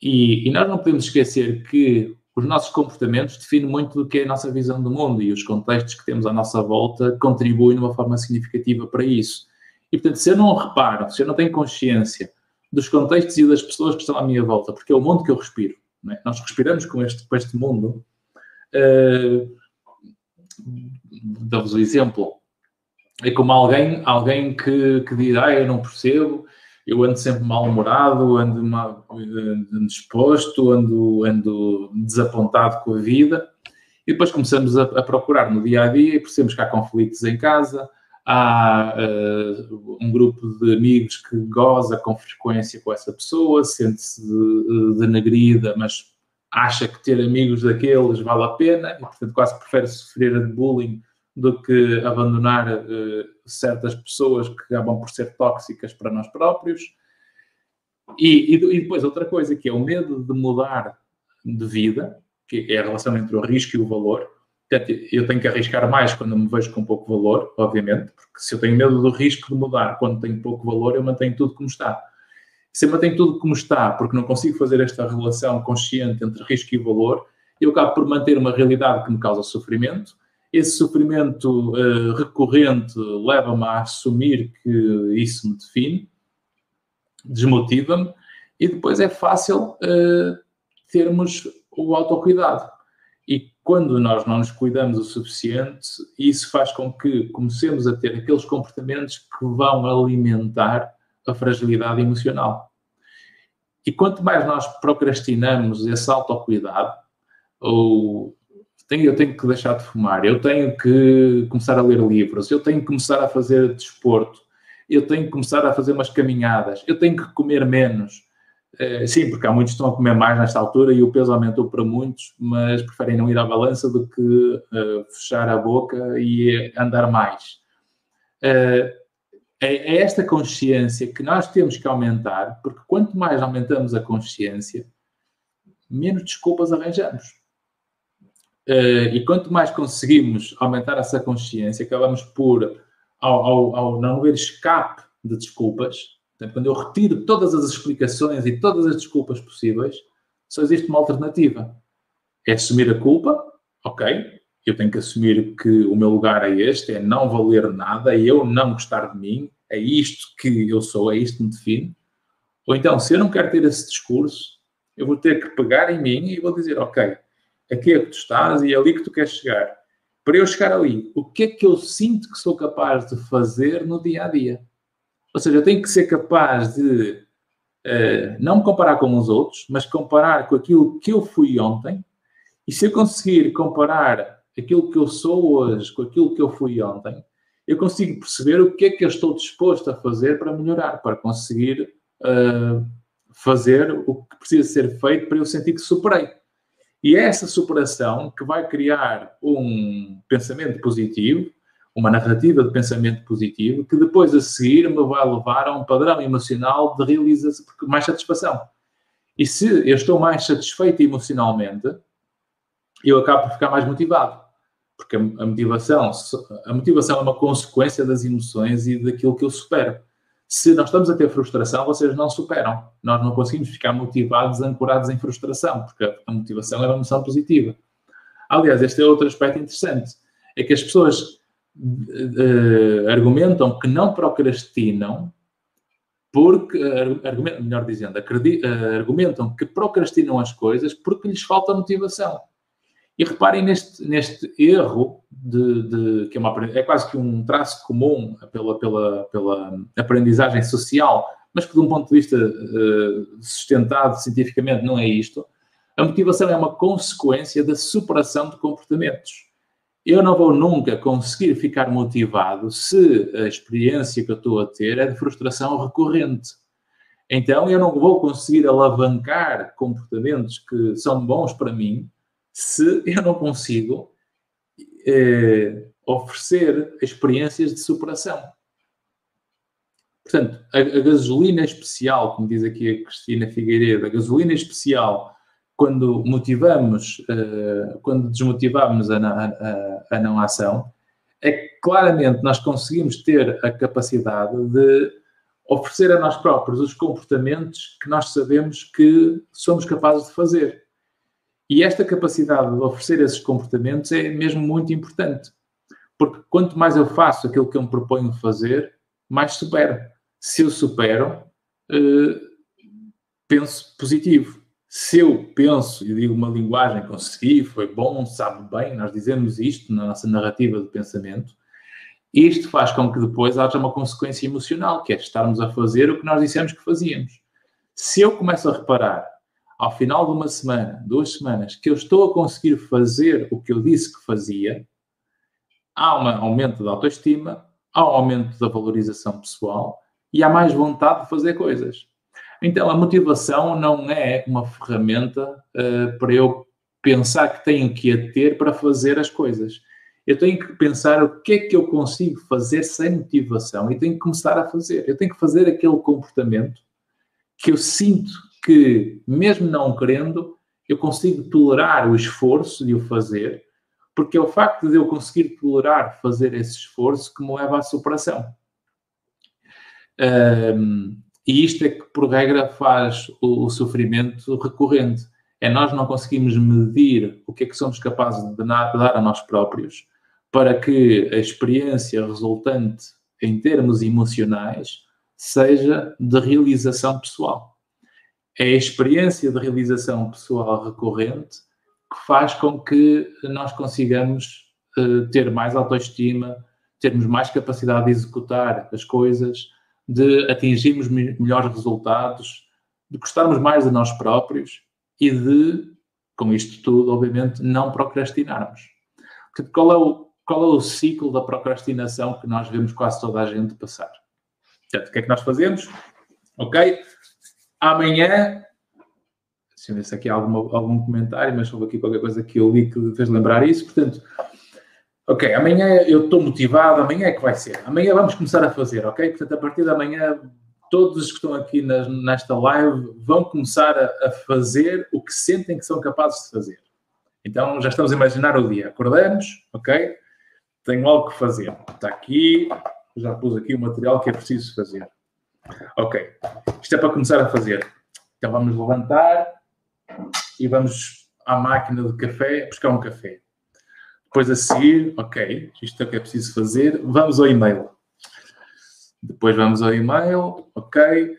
e, e, nós não podemos esquecer que os nossos comportamentos definem muito do que é a nossa visão do mundo e os contextos que temos à nossa volta contribuem de uma forma significativa para isso. E, portanto, se eu não reparo, se eu não tenho consciência dos contextos e das pessoas que estão à minha volta, porque é o mundo que eu respiro, é? nós respiramos com este, com este mundo. Uh, Dou-vos um exemplo. É como alguém, alguém que, que diz, ah, eu não percebo, eu ando sempre mal-humorado, ando, mal, ando disposto, ando, ando desapontado com a vida. E depois começamos a, a, procurar no dia a dia e percebemos que há conflitos em casa, há uh, um grupo de amigos que goza com frequência com essa pessoa, sente-se denegrida, mas acha que ter amigos daqueles vale a pena portanto, quase prefere sofrer de bullying do que abandonar uh, certas pessoas que acabam por ser tóxicas para nós próprios. E, e, e, depois outra coisa que é o medo de mudar de vida, que é a relação entre o risco e o valor. Portanto, eu tenho que arriscar mais quando me vejo com pouco valor, obviamente, porque se eu tenho medo do risco de mudar quando tenho pouco valor, eu mantenho tudo como está. Se eu mantenho tudo como está, porque não consigo fazer esta relação consciente entre risco e valor, eu acabo por manter uma realidade que me causa sofrimento. Esse sofrimento uh, recorrente leva-me a assumir que isso me define, desmotiva-me, e depois é fácil uh, termos o autocuidado. Quando nós não nos cuidamos o suficiente, isso faz com que comecemos a ter aqueles comportamentos que vão alimentar a fragilidade emocional. E quanto mais nós procrastinamos esse autocuidado, ou tenho, eu tenho que deixar de fumar, eu tenho que começar a ler livros, eu tenho que começar a fazer desporto, eu tenho que começar a fazer umas caminhadas, eu tenho que comer menos, sim, porque há muitos que estão a comer mais nesta altura e o peso aumentou para muitos, mas preferem não ir à balança do que uh, fechar a boca e andar mais. Uh, é, é, esta consciência que nós temos que aumentar, porque quanto mais aumentamos a consciência, menos desculpas arranjamos. Uh, e quanto mais conseguimos aumentar essa consciência, acabamos por, ao, ao, ao não haver escape de desculpas, Portanto, quando eu retiro todas as explicações e todas as desculpas possíveis, só existe uma alternativa. É assumir a culpa, ok, eu tenho que assumir que o meu lugar é este, é não valer nada, é eu não gostar de mim, é isto que eu sou, é isto que me define. Ou então, se eu não quero ter esse discurso, eu vou ter que pegar em mim e vou dizer, ok, aqui é que tu estás e é ali que tu queres chegar. Para eu chegar ali, o que é que eu sinto que sou capaz de fazer no dia a dia? Ou seja, eu tenho que ser capaz de uh, não me comparar com os outros, mas comparar com aquilo que eu fui ontem. E se eu conseguir comparar aquilo que eu sou hoje com aquilo que eu fui ontem, eu consigo perceber o que é que eu estou disposto a fazer para melhorar, para conseguir uh, fazer o que precisa ser feito para eu sentir que superei. E é essa superação que vai criar um pensamento positivo, uma narrativa de pensamento positivo que depois a seguir me vai levar a um padrão emocional de realização, mais satisfação. E se eu estou mais satisfeito emocionalmente, eu acabo por ficar mais motivado. Porque a motivação, a motivação é uma consequência das emoções e daquilo que eu supero. Se nós estamos a ter frustração, vocês não superam. Nós não conseguimos ficar motivados, ancorados em frustração, porque a motivação é uma emoção positiva. Aliás, este é outro aspecto interessante. É que as pessoas uh, argumentam que não procrastinam porque, uh, melhor dizendo, uh, argumentam que procrastinam as coisas porque lhes falta motivação. E reparem neste, neste erro de, de, que é, uma, é quase que um traço comum pela, pela, pela aprendizagem social, mas que de um ponto de vista uh, sustentado cientificamente não é isto. A motivação é uma consequência da superação de comportamentos eu não vou nunca conseguir ficar motivado se a experiência que eu estou a ter é de frustração recorrente. Então, eu não vou conseguir alavancar comportamentos que são bons para mim se eu não consigo eh, oferecer experiências de superação. Portanto, a, a, gasolina especial, como diz aqui a Cristina Figueiredo, a gasolina especial quando motivamos, uh, quando desmotivamos a, a, a, não ação, é que claramente nós conseguimos ter a capacidade de oferecer a nós próprios os comportamentos que nós sabemos que somos capazes de fazer. E esta capacidade de oferecer esses comportamentos é mesmo muito importante. Porque quanto mais eu faço aquilo que eu me proponho fazer, mais supero. Se eu supero, uh, penso positivo se eu penso e digo uma linguagem, consegui, foi bom, sabe bem, nós dizemos isto na nossa narrativa de pensamento, isto faz com que depois haja uma consequência emocional, que é estarmos a fazer o que nós dissemos que fazíamos. Se eu começo a reparar, ao final de uma semana, duas semanas, que eu estou a conseguir fazer o que eu disse que fazia, há um aumento da autoestima, ao aumento da valorização pessoal e há mais vontade de fazer coisas. Então, a motivação não é uma ferramenta uh, para eu pensar que tenho que a ter para fazer as coisas. Eu tenho que pensar o que é que eu consigo fazer sem motivação e tenho que começar a fazer. Eu tenho que fazer aquele comportamento que eu sinto que, mesmo não querendo, eu consigo tolerar o esforço de o fazer, porque é o facto de eu conseguir tolerar fazer esse esforço que me leva à superação. Um, e isto é que, por regra, faz o, o, sofrimento recorrente. É nós não conseguimos medir o que é que somos capazes de dar a nós próprios para que a experiência resultante em termos emocionais seja de realização pessoal. É a experiência de realização pessoal recorrente que faz com que nós consigamos uh, ter mais autoestima, termos mais capacidade de executar as coisas, de atingirmos me melhores resultados, de gostarmos mais de nós próprios e de, com isto tudo, obviamente, não procrastinarmos. Portanto, qual é o, qual é o ciclo da procrastinação que nós vemos quase toda a gente passar? Portanto, o que é que nós fazemos? Ok? Amanhã, deixa eu ver se aqui há alguma, algum comentário, mas houve aqui qualquer coisa que eu li que fez lembrar isso. Portanto, Ok, amanhã eu estou motivado, amanhã é que vai ser. Amanhã vamos começar a fazer, ok? Portanto, a partir de amanhã, todos os que estão aqui nesta live vão começar a, a, fazer o que sentem que são capazes de fazer. Então, já estamos a imaginar o dia. Acordamos, ok? Tenho algo que fazer. Está aqui, já pus aqui o material que é preciso fazer. Ok, isto é para começar a fazer. Então, vamos levantar e vamos à máquina de café buscar um café. Depois a seguir, ok, isto é o que é preciso fazer, vamos ao e-mail. Depois vamos ao e-mail, ok,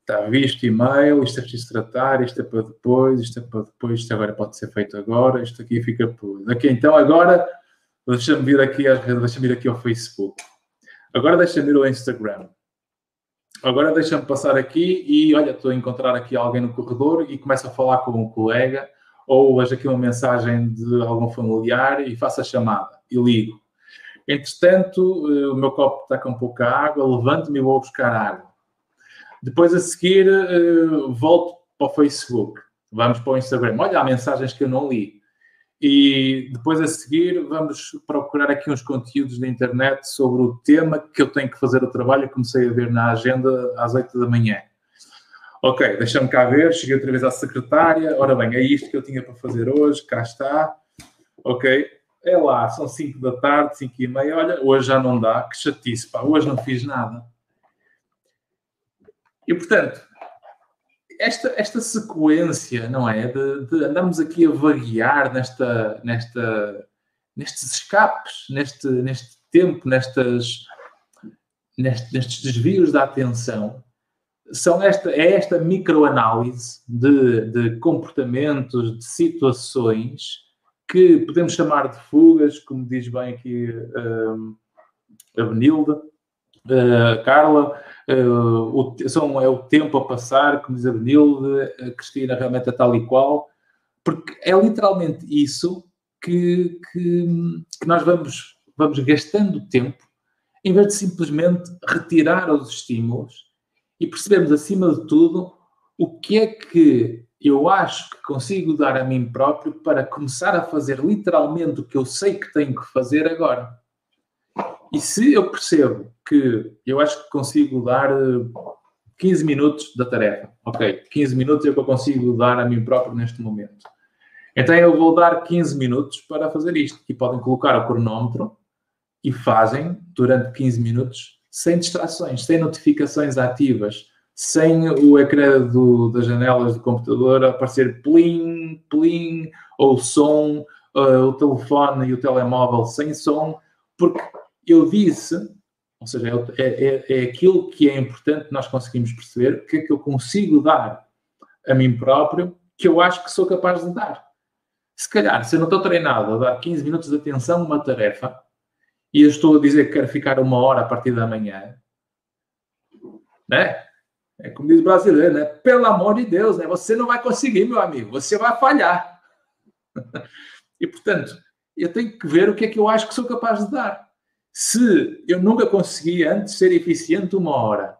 está visto e-mail, isto é preciso tratar, isto é para depois, isto é para depois, isto agora pode ser feito agora, isto aqui fica por. Ok, então agora deixa-me vir aqui deixa-me ir aqui ao Facebook. Agora deixa-me ir ao Instagram. Agora deixa-me passar aqui e olha, estou a encontrar aqui alguém no corredor e começo a falar com um colega ou vejo aqui uma mensagem de algum familiar e faço a chamada e ligo. Entretanto, eh, o meu copo está com pouca água, levanto-me e vou buscar água. Depois a seguir, eh, volto para o Facebook, vamos para o Instagram. Olha, há mensagens que eu não li. E depois a seguir, vamos procurar aqui uns conteúdos na internet sobre o tema que eu tenho que fazer o trabalho. Comecei a ver na agenda às 8 da manhã. Ok, deixa-me cá ver, cheguei outra vez à secretária. Ora bem, é isto que eu tinha para fazer hoje, cá está. Ok, é lá, são 5 da tarde, 5 e meia. Olha, hoje já não dá, que chatice, pá, hoje não fiz nada. E portanto, esta, esta sequência, não é? De, de andarmos aqui a vaguear nesta, nesta, nestes escapes, neste, neste tempo, nestas, nestes desvios da atenção são esta, é esta microanálise de, de comportamentos, de situações que podemos chamar de fugas, como diz bem aqui uh, a Benilda, uh, Carla, uh, o, são, é o tempo a passar, como diz a Benilda, a Cristina realmente é tal e qual, porque é literalmente isso que, que, que nós vamos, vamos gastando tempo, em vez de simplesmente retirar os estímulos e percebemos, acima de tudo, o que é que eu acho que consigo dar a mim próprio para começar a fazer literalmente o que eu sei que tenho que fazer agora. E se eu percebo que eu acho que consigo dar 15 eh, minutos da tarefa, ok, 15 minutos é o que eu consigo dar a mim próprio neste momento. Então eu vou dar 15 minutos para fazer isto. E podem colocar o cronómetro e fazem durante 15 minutos sem distrações, sem notificações ativas, sem o ecrã do, das janelas do computador aparecer plim, plim, ou som, uh, o telefone e o telemóvel sem som, porque eu disse, ou seja, é, é, é aquilo que é importante nós conseguimos perceber, o que é que eu consigo dar a mim próprio, que eu acho que sou capaz de dar. Se calhar, se eu não estou treinado a dar 15 minutos de atenção a uma tarefa, e eu estou a dizer que quero ficar uma hora a partir da manhã, né? É como diz o brasileiro, né? Pelo amor de Deus, né? Você não vai conseguir, meu amigo, você vai falhar. (laughs) e, portanto, eu tenho que ver o que é que eu acho que sou capaz de dar. Se eu nunca consegui antes ser eficiente uma hora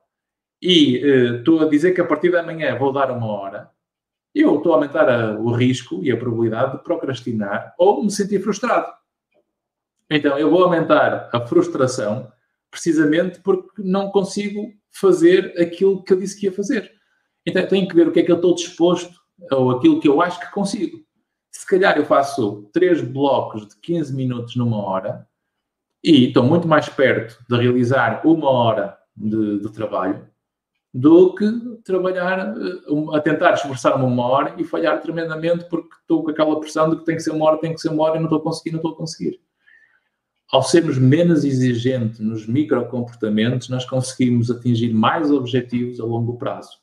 e uh, estou a dizer que a partir da manhã vou dar uma hora, eu estou a aumentar a, o risco e a probabilidade de procrastinar ou me sentir frustrado. Então, eu vou aumentar a frustração precisamente porque não consigo fazer aquilo que eu disse que ia fazer. Então, eu tenho que ver o que é que eu estou disposto ou aquilo que eu acho que consigo. Se calhar eu faço três blocos de 15 minutos numa hora e estou muito mais perto de realizar uma hora de, de trabalho do que trabalhar eh, a tentar esforçar-me uma hora e falhar tremendamente porque estou com aquela pressão de que tem que ser uma hora, tem que ser uma hora e não estou a conseguir, não estou a conseguir. Ao sermos menos exigentes nos microcomportamentos, nós conseguimos atingir mais objetivos a longo prazo.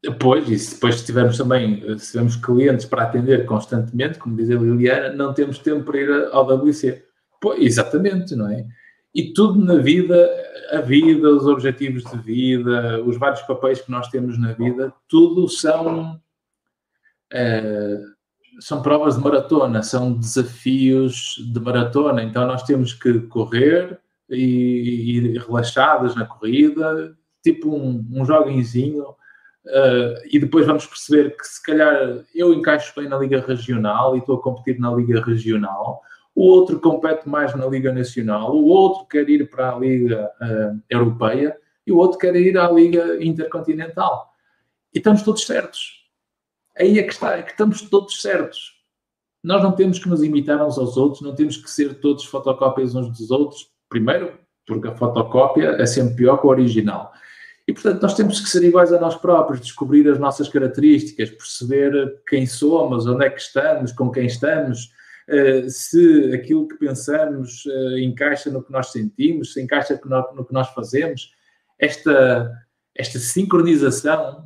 Depois, e se depois tivermos também, se tivermos clientes para atender constantemente, como diz a Liliana, não temos tempo para ir ao WC. Pois, exatamente, não é? E tudo na vida, a vida, os objetivos de vida, os vários papéis que nós temos na vida, tudo são, é, são provas de maratona, são desafios de maratona. Então nós temos que correr e, ir relaxados na corrida, tipo um, um joguinzinho. Uh, e depois vamos perceber que se calhar eu encaixo bem na Liga Regional e estou a competir na Liga Regional, o outro compete mais na Liga Nacional, o outro quer ir para a Liga uh, Europeia e o outro quer ir à Liga Intercontinental. E estamos todos certos. Aí é que está, é que estamos todos certos. Nós não temos que nos imitar uns aos outros, não temos que ser todos fotocópias uns dos outros. Primeiro, porque a fotocópia é sempre pior que o original. E, portanto, nós temos que ser iguais a nós próprios, descobrir as nossas características, perceber quem somos, onde é que estamos, com quem estamos, eh, se aquilo que pensamos eh, encaixa no que nós sentimos, se encaixa no que nós fazemos. Esta, esta sincronização,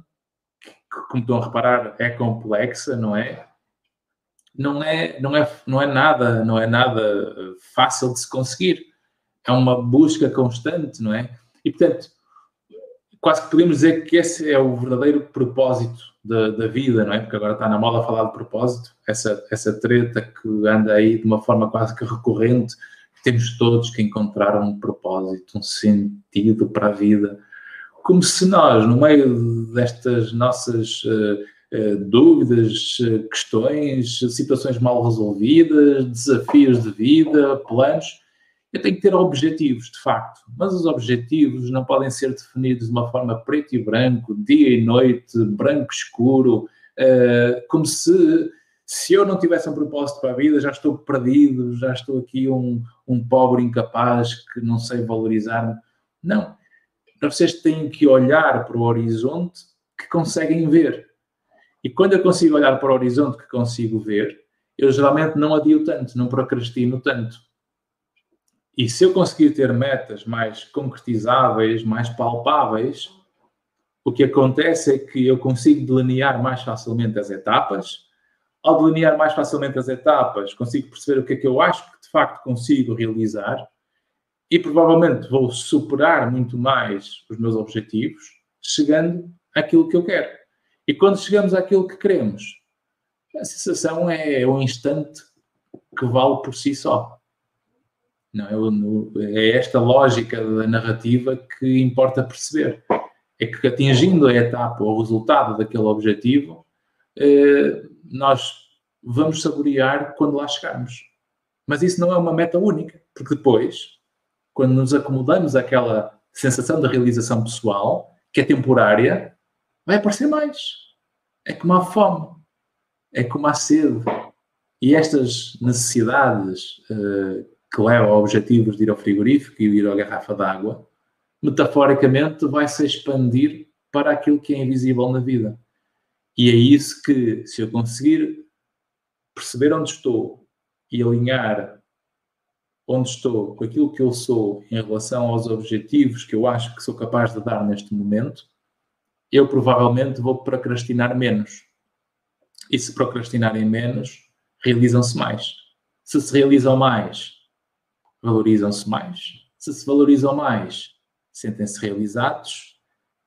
que, como estão a reparar, é complexa, não é? Não é, não é, não é nada, não é nada fácil de se conseguir. É uma busca constante, não é? E portanto, quase que podemos dizer que esse é o verdadeiro propósito da, da, vida, não é? Porque agora está na moda falar de propósito, essa, essa treta que anda aí de uma forma quase que recorrente, temos todos que encontrar um propósito, um sentido para a vida. Como se nós, no meio destas nossas uh, uh, dúvidas, uh, questões, situações mal resolvidas, desafios de vida, planos, eu tenho que ter objetivos, de facto, mas os objetivos não podem ser definidos de uma forma preto e branco, dia e noite, branco escuro, uh, como se, se eu não tivesse um propósito para a vida, já estou perdido, já estou aqui um, um pobre incapaz que não sei valorizar-me. Não. Vocês têm que olhar para o horizonte que conseguem ver. E quando eu consigo olhar para o horizonte que consigo ver, eu geralmente não adio tanto, não procrastino tanto e se eu conseguir ter metas mais concretizáveis, mais palpáveis, o que acontece é que eu consigo delinear mais facilmente as etapas. Ao delinear mais facilmente as etapas, consigo perceber o que é que eu acho que de facto consigo realizar e provavelmente vou superar muito mais os meus objetivos, chegando àquilo que eu quero. E quando chegamos àquilo que queremos, a sensação é um instante que vale por si só. Não, é esta lógica da narrativa que importa perceber. É que atingindo a etapa ou o resultado daquele objetivo, eh, nós vamos saborear quando lá chegarmos. Mas isso não é uma meta única, porque depois, quando nos acomodamos àquela sensação de realização pessoal, que é temporária, vai aparecer mais. É como a fome, é como a sede. E estas necessidades uh, que leva a objetivos de ir ao frigorífico e ir à garrafa d'água, metaforicamente vai se expandir para aquilo que é invisível na vida. E é isso que, se eu conseguir perceber onde estou e alinhar onde estou com aquilo que eu sou em relação aos objetivos que eu acho que sou capaz de dar neste momento, eu provavelmente vou procrastinar menos. E se procrastinarem menos, realizam-se mais. Se se realizam mais, valorizam-se mais. Se se valorizam mais, sentem-se realizados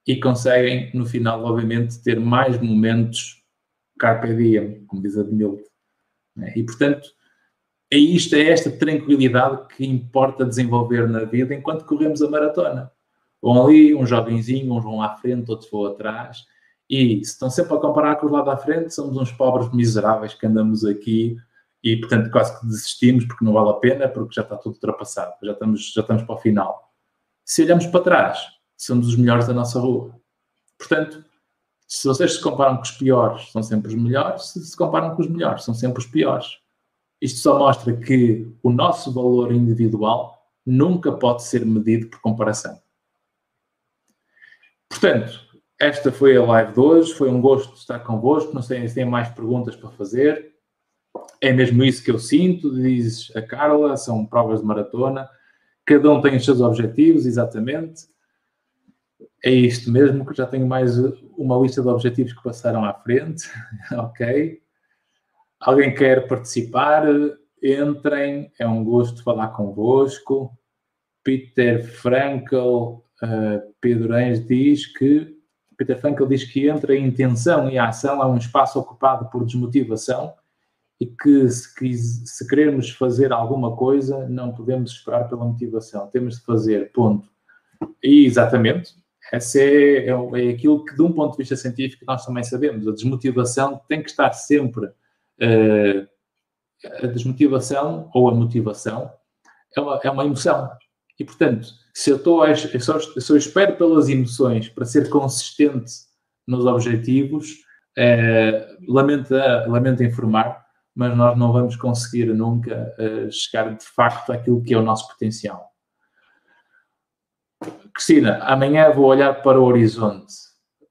e conseguem, no final, obviamente, ter mais momentos carpe diem, como diz a Benilde. E, portanto, é isto, é esta tranquilidade que importa desenvolver na vida enquanto corremos a maratona. Vão ali, um jovenzinho, uns vão à frente, outros vão atrás, e se estão sempre a comparar com os lá da frente, somos uns pobres miseráveis que andamos aqui e, portanto, quase que desistimos porque não vale a pena, porque já está tudo ultrapassado, já estamos, já estamos para o final. Se olhamos para trás, somos os melhores da nossa rua. Portanto, se vocês se comparam com os piores, são sempre os melhores, se se comparam com os melhores, são sempre os piores. Isto só mostra que o nosso valor individual nunca pode ser medido por comparação. Portanto, esta foi a live de hoje. Foi um gosto estar convosco. Não sei se têm mais perguntas para fazer. É mesmo isso que eu sinto, diz a Carla. São provas de maratona. Cada um tem os seus objetivos, exatamente. É isto mesmo, que já tenho mais uma lista de objetivos que passaram à frente. (laughs) ok. Alguém quer participar? Entrem. É um gosto falar convosco. Peter Frankel, uh, Pedro Reis diz que Peter Frankel diz que entre a intenção e a ação há um espaço ocupado por desmotivação e que se, se queremos fazer alguma coisa, não podemos esperar pela motivação, temos de fazer, ponto. E exatamente, essa é, é, é, aquilo que, de um ponto de vista científico, nós também sabemos. A desmotivação tem que estar sempre. Uh, a desmotivação ou a motivação é uma, é uma emoção. E, portanto, se eu estou eu só, eu espero pelas emoções para ser consistente nos objetivos, é, lamento, lamento informar, mas nós não vamos conseguir nunca é, chegar de facto àquilo que é o nosso potencial. Cristina, amanhã vou olhar para o horizonte.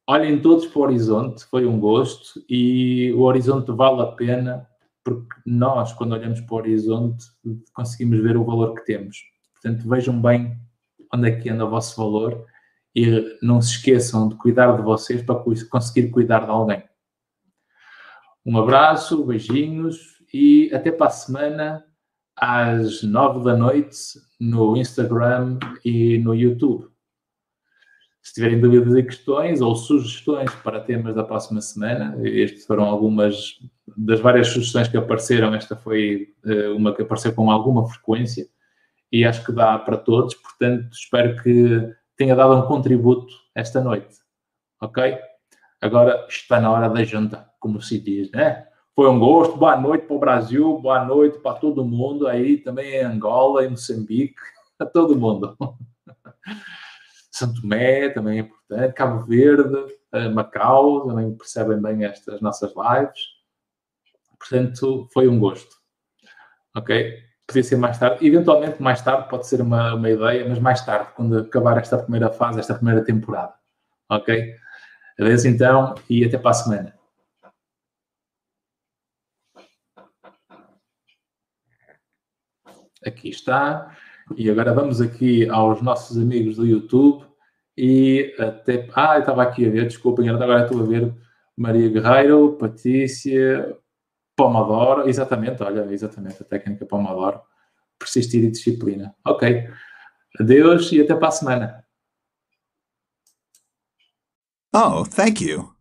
Olhem todos para o horizonte, foi um gosto e o horizonte vale a pena porque nós, quando olhamos para o horizonte, conseguimos ver o valor que temos. Portanto, vejam bem onde é que anda o vosso valor e não se esqueçam de cuidar de vocês para conseguir cuidar de alguém. Um abraço, beijinhos e até para a semana às nove da noite no Instagram e no YouTube. Se tiverem dúvidas e questões ou sugestões para temas da próxima semana, estas foram algumas das várias sugestões que apareceram. Esta foi uh, uma que apareceu com alguma frequência e acho que dá para todos, portanto, espero que tenha dado um contributo esta noite. Ok? Agora está na hora da janta, como se diz, né? Foi um gosto, boa noite para o Brasil, boa noite para todo mundo aí, também em Angola, em Moçambique, (laughs) a todo mundo. (laughs) Santo Tomé também é importante, Cabo Verde, eh, Macau, também percebem bem estas nossas lives. Portanto, foi um gosto. Ok? podia ser mais tarde. Eventualmente, mais tarde pode ser uma, uma ideia, mas mais tarde, quando acabar esta primeira fase, esta primeira temporada. Ok? Adeus então e até para a semana. Aqui está. E agora vamos aqui aos nossos amigos do YouTube e até. Ah, eu estava aqui a ver, desculpem, agora estou a ver Maria Guerreiro, Patrícia, Pomodoro, exatamente, olha, exatamente, a técnica Pomodoro, persistir e disciplina. Ok, adeus e até para a semana. Oh, thank you.